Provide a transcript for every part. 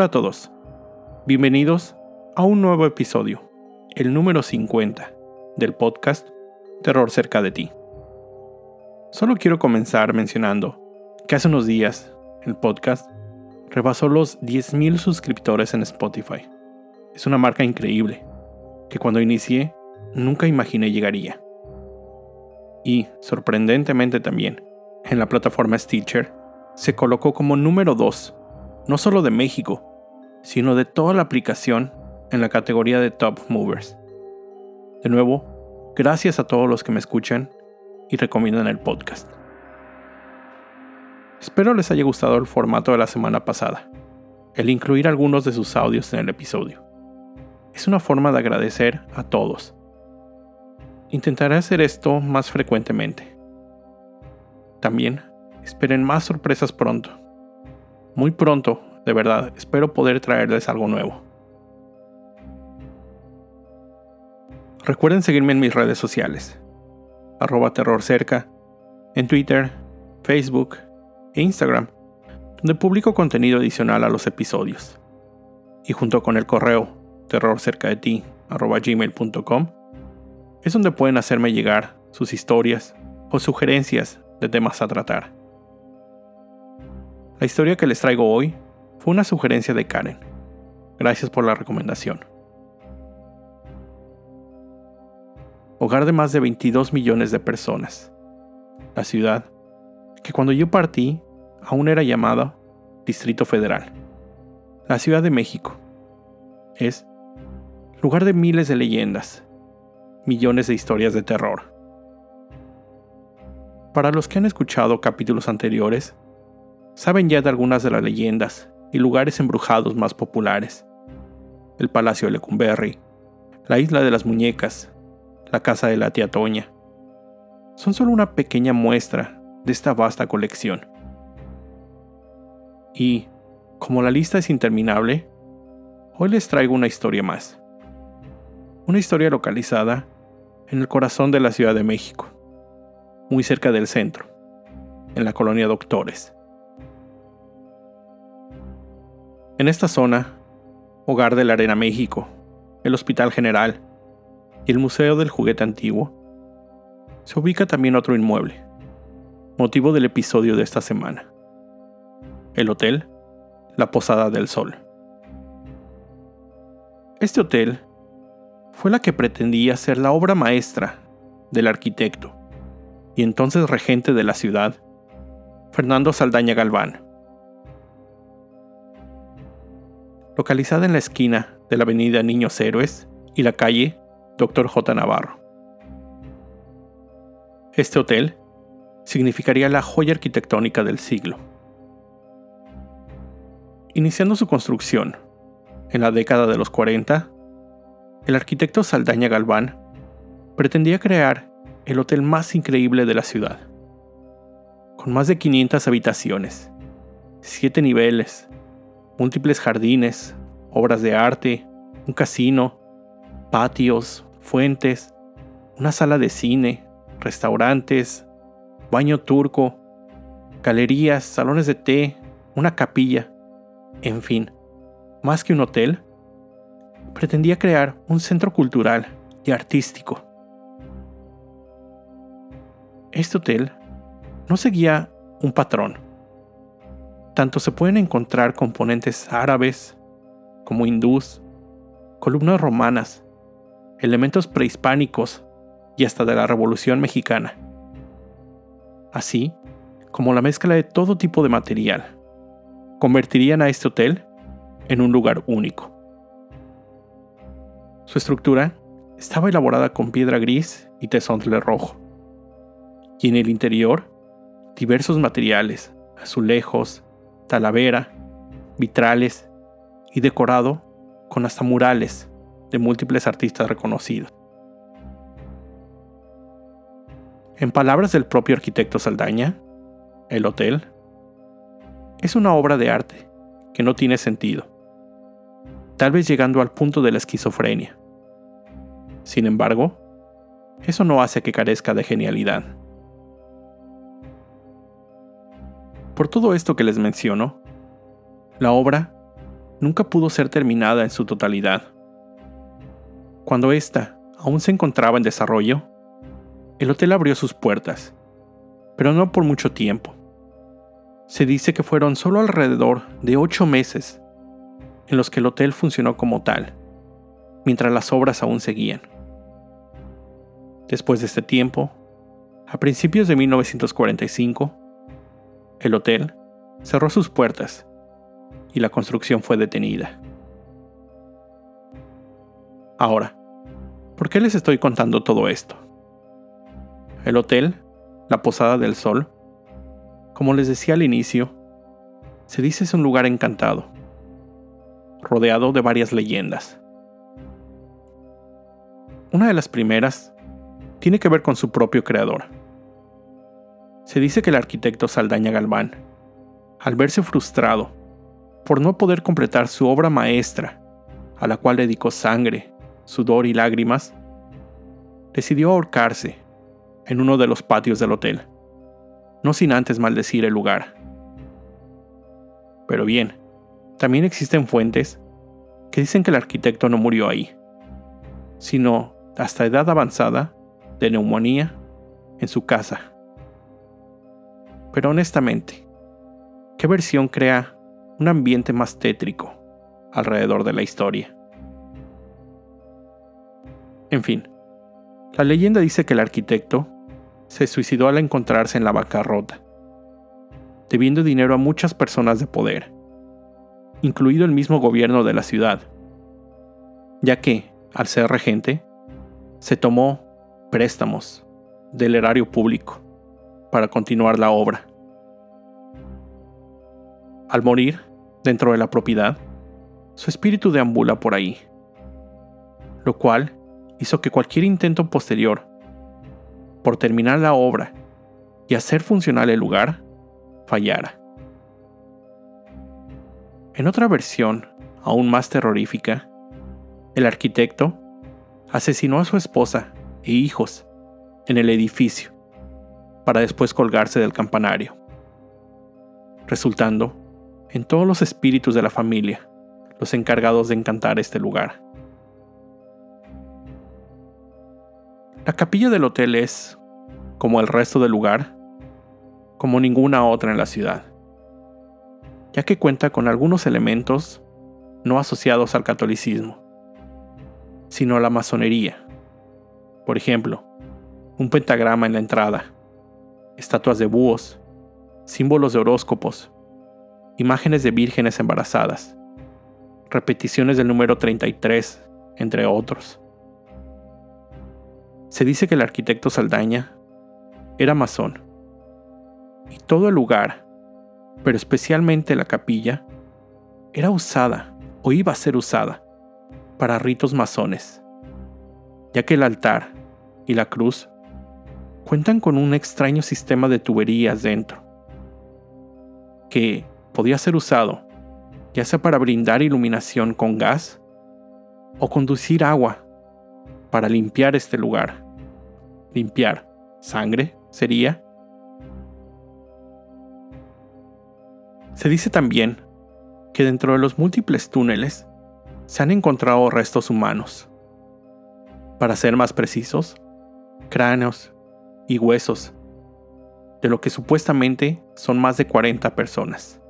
Hola a todos, bienvenidos a un nuevo episodio, el número 50 del podcast Terror cerca de ti. Solo quiero comenzar mencionando que hace unos días el podcast rebasó los 10.000 suscriptores en Spotify. Es una marca increíble que cuando inicié nunca imaginé llegaría. Y, sorprendentemente también, en la plataforma Stitcher se colocó como número 2 no solo de México, sino de toda la aplicación en la categoría de Top Movers. De nuevo, gracias a todos los que me escuchan y recomiendan el podcast. Espero les haya gustado el formato de la semana pasada, el incluir algunos de sus audios en el episodio. Es una forma de agradecer a todos. Intentaré hacer esto más frecuentemente. También esperen más sorpresas pronto muy pronto, de verdad, espero poder traerles algo nuevo. Recuerden seguirme en mis redes sociales, arroba terrorcerca, en Twitter, Facebook e Instagram, donde publico contenido adicional a los episodios. Y junto con el correo terrorcerca de ti, gmail.com, es donde pueden hacerme llegar sus historias o sugerencias de temas a tratar. La historia que les traigo hoy fue una sugerencia de Karen. Gracias por la recomendación. Hogar de más de 22 millones de personas. La ciudad, que cuando yo partí aún era llamada Distrito Federal. La Ciudad de México. Es lugar de miles de leyendas, millones de historias de terror. Para los que han escuchado capítulos anteriores, saben ya de algunas de las leyendas y lugares embrujados más populares. El Palacio de Lecumberri, la Isla de las Muñecas, la Casa de la Tía Toña. Son solo una pequeña muestra de esta vasta colección. Y, como la lista es interminable, hoy les traigo una historia más. Una historia localizada en el corazón de la Ciudad de México, muy cerca del centro, en la colonia Doctores. En esta zona, hogar de la Arena México, el Hospital General y el Museo del Juguete Antiguo, se ubica también otro inmueble, motivo del episodio de esta semana. El hotel La Posada del Sol. Este hotel fue la que pretendía ser la obra maestra del arquitecto y entonces regente de la ciudad, Fernando Saldaña Galván localizada en la esquina de la avenida Niños Héroes y la calle Dr. J. Navarro. Este hotel significaría la joya arquitectónica del siglo. Iniciando su construcción en la década de los 40, el arquitecto Saldaña Galván pretendía crear el hotel más increíble de la ciudad, con más de 500 habitaciones, 7 niveles, múltiples jardines, obras de arte, un casino, patios, fuentes, una sala de cine, restaurantes, baño turco, galerías, salones de té, una capilla, en fin, más que un hotel, pretendía crear un centro cultural y artístico. Este hotel no seguía un patrón tanto se pueden encontrar componentes árabes como hindús, columnas romanas, elementos prehispánicos y hasta de la Revolución Mexicana, así como la mezcla de todo tipo de material, convertirían a este hotel en un lugar único. Su estructura estaba elaborada con piedra gris y tesontle rojo, y en el interior diversos materiales, azulejos, talavera, vitrales y decorado con hasta murales de múltiples artistas reconocidos. En palabras del propio arquitecto Saldaña, el hotel es una obra de arte que no tiene sentido, tal vez llegando al punto de la esquizofrenia. Sin embargo, eso no hace que carezca de genialidad. Por todo esto que les menciono, la obra nunca pudo ser terminada en su totalidad. Cuando ésta aún se encontraba en desarrollo, el hotel abrió sus puertas, pero no por mucho tiempo. Se dice que fueron solo alrededor de ocho meses en los que el hotel funcionó como tal, mientras las obras aún seguían. Después de este tiempo, a principios de 1945, el hotel cerró sus puertas y la construcción fue detenida. Ahora, ¿por qué les estoy contando todo esto? El hotel, la Posada del Sol, como les decía al inicio, se dice es un lugar encantado, rodeado de varias leyendas. Una de las primeras tiene que ver con su propio creador. Se dice que el arquitecto Saldaña Galván, al verse frustrado por no poder completar su obra maestra, a la cual dedicó sangre, sudor y lágrimas, decidió ahorcarse en uno de los patios del hotel, no sin antes maldecir el lugar. Pero bien, también existen fuentes que dicen que el arquitecto no murió ahí, sino hasta edad avanzada de neumonía en su casa. Pero honestamente, ¿qué versión crea un ambiente más tétrico alrededor de la historia? En fin, la leyenda dice que el arquitecto se suicidó al encontrarse en la bancarrota, debiendo dinero a muchas personas de poder, incluido el mismo gobierno de la ciudad, ya que, al ser regente, se tomó préstamos del erario público para continuar la obra. Al morir, dentro de la propiedad, su espíritu deambula por ahí, lo cual hizo que cualquier intento posterior por terminar la obra y hacer funcional el lugar fallara. En otra versión, aún más terrorífica, el arquitecto asesinó a su esposa e hijos en el edificio para después colgarse del campanario, resultando en todos los espíritus de la familia los encargados de encantar este lugar. La capilla del hotel es, como el resto del lugar, como ninguna otra en la ciudad, ya que cuenta con algunos elementos no asociados al catolicismo, sino a la masonería, por ejemplo, un pentagrama en la entrada, estatuas de búhos, símbolos de horóscopos, imágenes de vírgenes embarazadas, repeticiones del número 33, entre otros. Se dice que el arquitecto Saldaña era masón, y todo el lugar, pero especialmente la capilla, era usada o iba a ser usada para ritos masones, ya que el altar y la cruz cuentan con un extraño sistema de tuberías dentro, que podía ser usado ya sea para brindar iluminación con gas o conducir agua para limpiar este lugar. Limpiar sangre sería. Se dice también que dentro de los múltiples túneles se han encontrado restos humanos. Para ser más precisos, cráneos y huesos, de lo que supuestamente son más de 40 personas.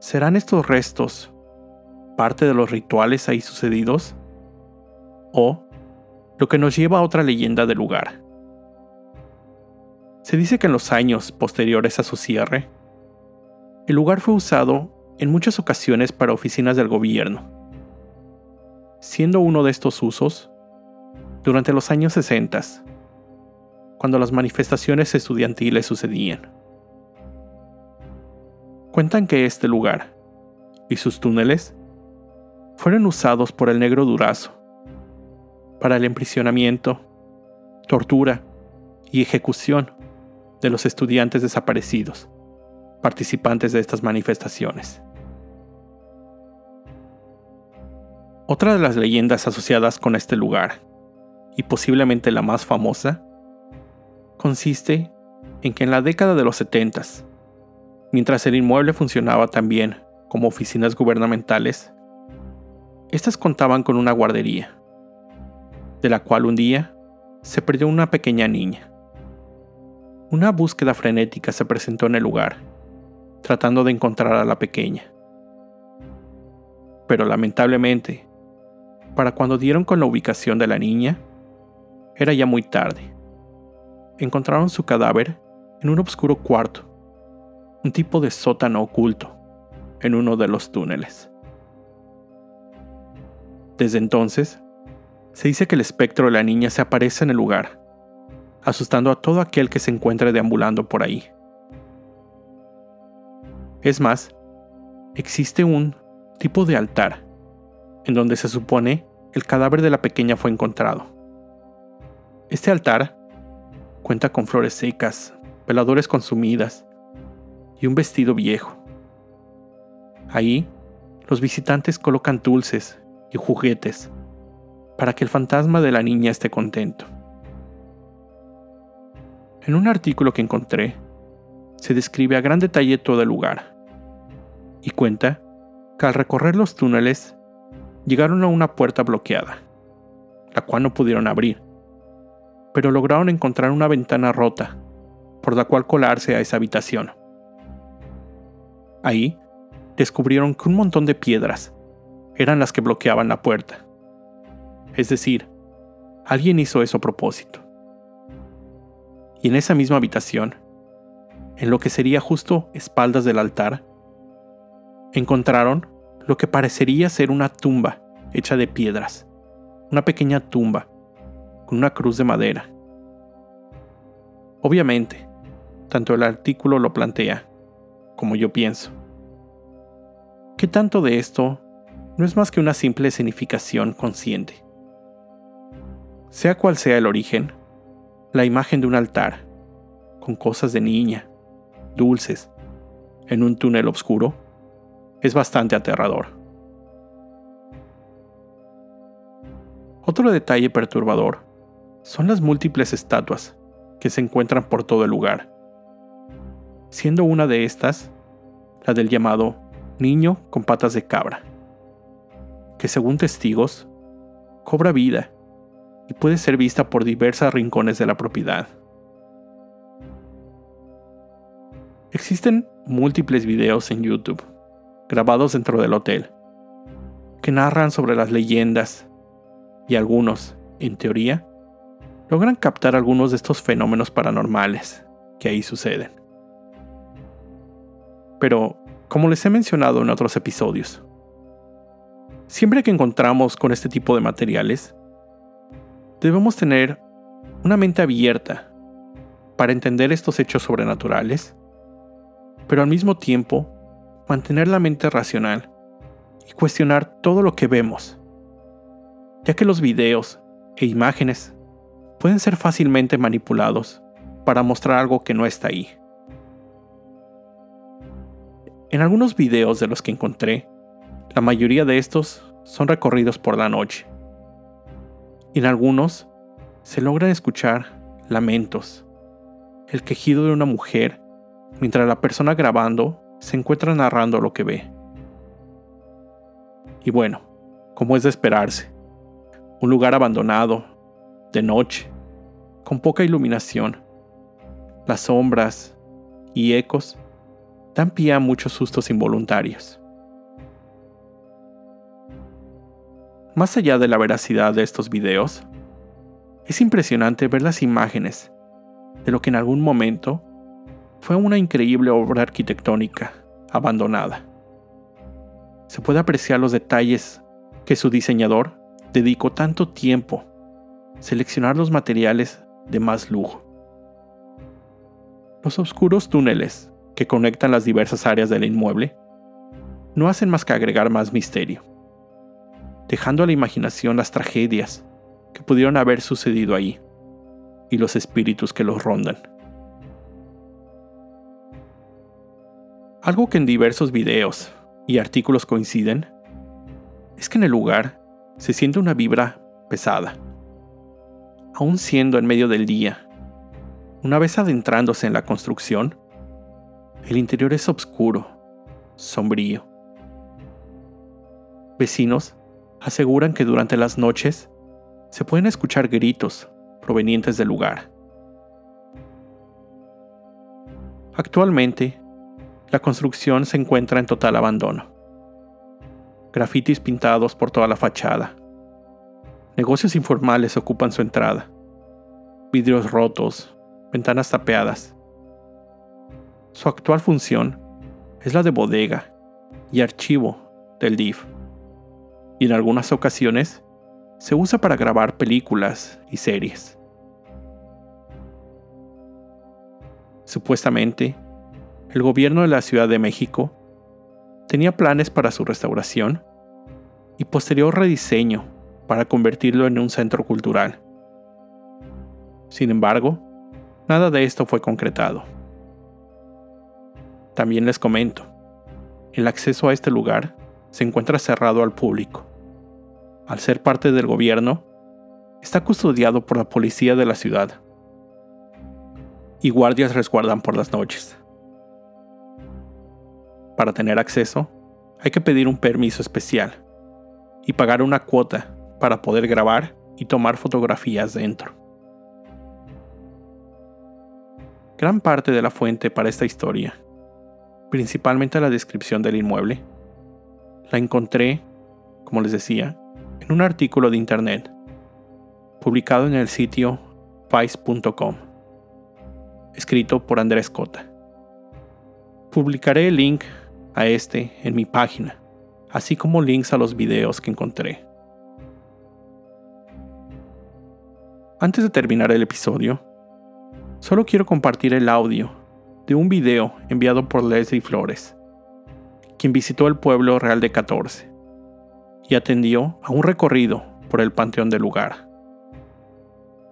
¿Serán estos restos parte de los rituales ahí sucedidos? ¿O lo que nos lleva a otra leyenda del lugar? Se dice que en los años posteriores a su cierre, el lugar fue usado en muchas ocasiones para oficinas del gobierno, siendo uno de estos usos durante los años 60, cuando las manifestaciones estudiantiles sucedían. Cuentan que este lugar y sus túneles fueron usados por el negro Durazo para el emprisionamiento, tortura y ejecución de los estudiantes desaparecidos, participantes de estas manifestaciones. Otra de las leyendas asociadas con este lugar, y posiblemente la más famosa, consiste en que en la década de los 70, mientras el inmueble funcionaba también como oficinas gubernamentales, estas contaban con una guardería, de la cual un día se perdió una pequeña niña. Una búsqueda frenética se presentó en el lugar, tratando de encontrar a la pequeña. Pero lamentablemente, para cuando dieron con la ubicación de la niña, era ya muy tarde. Encontraron su cadáver en un oscuro cuarto, un tipo de sótano oculto, en uno de los túneles. Desde entonces, se dice que el espectro de la niña se aparece en el lugar, asustando a todo aquel que se encuentre deambulando por ahí. Es más, existe un tipo de altar en donde se supone el cadáver de la pequeña fue encontrado. Este altar cuenta con flores secas, veladores consumidas y un vestido viejo. Ahí, los visitantes colocan dulces y juguetes para que el fantasma de la niña esté contento. En un artículo que encontré, se describe a gran detalle todo el lugar y cuenta que al recorrer los túneles llegaron a una puerta bloqueada, la cual no pudieron abrir, pero lograron encontrar una ventana rota por la cual colarse a esa habitación. Ahí descubrieron que un montón de piedras eran las que bloqueaban la puerta. Es decir, alguien hizo eso a propósito. Y en esa misma habitación, en lo que sería justo espaldas del altar, encontraron lo que parecería ser una tumba hecha de piedras, una pequeña tumba con una cruz de madera. Obviamente, tanto el artículo lo plantea como yo pienso. ¿Qué tanto de esto no es más que una simple significación consciente? Sea cual sea el origen, la imagen de un altar, con cosas de niña, dulces, en un túnel oscuro, es bastante aterrador. Otro detalle perturbador son las múltiples estatuas que se encuentran por todo el lugar, siendo una de estas la del llamado niño con patas de cabra, que según testigos, cobra vida y puede ser vista por diversos rincones de la propiedad. Existen múltiples videos en YouTube, grabados dentro del hotel, que narran sobre las leyendas y algunos, en teoría, logran captar algunos de estos fenómenos paranormales que ahí suceden. Pero como les he mencionado en otros episodios. Siempre que encontramos con este tipo de materiales, debemos tener una mente abierta para entender estos hechos sobrenaturales, pero al mismo tiempo mantener la mente racional y cuestionar todo lo que vemos, ya que los videos e imágenes pueden ser fácilmente manipulados para mostrar algo que no está ahí. En algunos videos de los que encontré, la mayoría de estos son recorridos por la noche. En algunos se logran escuchar lamentos, el quejido de una mujer, mientras la persona grabando se encuentra narrando lo que ve. Y bueno, como es de esperarse, un lugar abandonado, de noche, con poca iluminación, las sombras y ecos dan pie a muchos sustos involuntarios. Más allá de la veracidad de estos videos, es impresionante ver las imágenes de lo que en algún momento fue una increíble obra arquitectónica abandonada. Se puede apreciar los detalles que su diseñador dedicó tanto tiempo seleccionar los materiales de más lujo. Los oscuros túneles que conectan las diversas áreas del inmueble, no hacen más que agregar más misterio, dejando a la imaginación las tragedias que pudieron haber sucedido ahí y los espíritus que los rondan. Algo que en diversos videos y artículos coinciden es que en el lugar se siente una vibra pesada, aún siendo en medio del día. Una vez adentrándose en la construcción, el interior es oscuro, sombrío Vecinos aseguran que durante las noches se pueden escuchar gritos provenientes del lugar. Actualmente, la construcción se encuentra en total abandono. Grafitis pintados por toda la fachada. Negocios informales ocupan su entrada. Vidrios rotos, ventanas tapeadas. Su actual función es la de bodega y archivo del DIF. Y en algunas ocasiones se usa para grabar películas y series. Supuestamente, el gobierno de la Ciudad de México tenía planes para su restauración y posterior rediseño para convertirlo en un centro cultural. Sin embargo, nada de esto fue concretado. También les comento, el acceso a este lugar se encuentra cerrado al público. Al ser parte del gobierno, está custodiado por la policía de la ciudad y guardias resguardan por las noches. Para tener acceso, hay que pedir un permiso especial y pagar una cuota para poder grabar y tomar fotografías dentro. Gran parte de la fuente para esta historia, principalmente la descripción del inmueble, la encontré, como les decía, en un artículo de internet publicado en el sitio vice.com escrito por Andrés Cota. Publicaré el link a este en mi página, así como links a los videos que encontré. Antes de terminar el episodio, solo quiero compartir el audio de un video enviado por Leslie Flores, quien visitó el pueblo real de 14 y atendió a un recorrido por el panteón del lugar.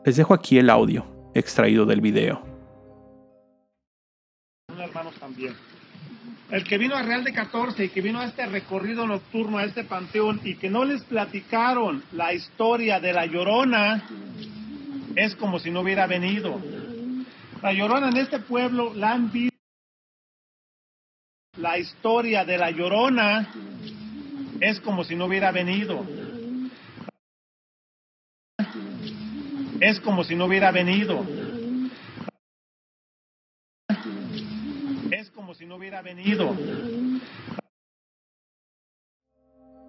Les dejo aquí el audio extraído del video también. El que vino a Real de 14 y que vino a este recorrido nocturno, a este panteón, y que no les platicaron la historia de la llorona, es como si no hubiera venido. La llorona en este pueblo la han visto. La historia de la llorona es como si no hubiera venido. Es como si no hubiera venido. si no hubiera venido.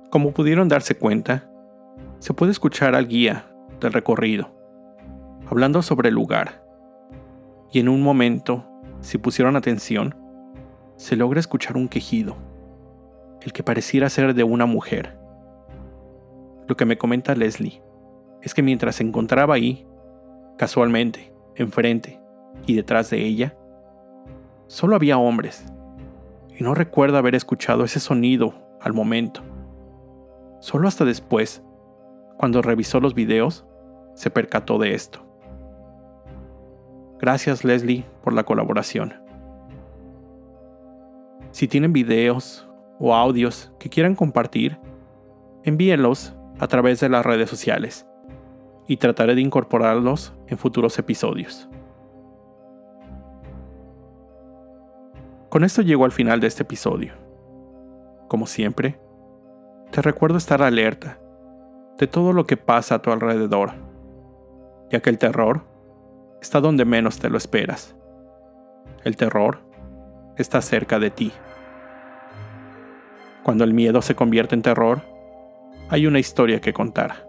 Como pudieron darse cuenta, se puede escuchar al guía del recorrido, hablando sobre el lugar. Y en un momento, si pusieron atención, se logra escuchar un quejido, el que pareciera ser de una mujer. Lo que me comenta Leslie es que mientras se encontraba ahí, casualmente, enfrente y detrás de ella, Solo había hombres, y no recuerdo haber escuchado ese sonido al momento. Solo hasta después, cuando revisó los videos, se percató de esto. Gracias Leslie por la colaboración. Si tienen videos o audios que quieran compartir, envíenlos a través de las redes sociales y trataré de incorporarlos en futuros episodios. Con esto llego al final de este episodio. Como siempre, te recuerdo estar alerta de todo lo que pasa a tu alrededor, ya que el terror está donde menos te lo esperas. El terror está cerca de ti. Cuando el miedo se convierte en terror, hay una historia que contar.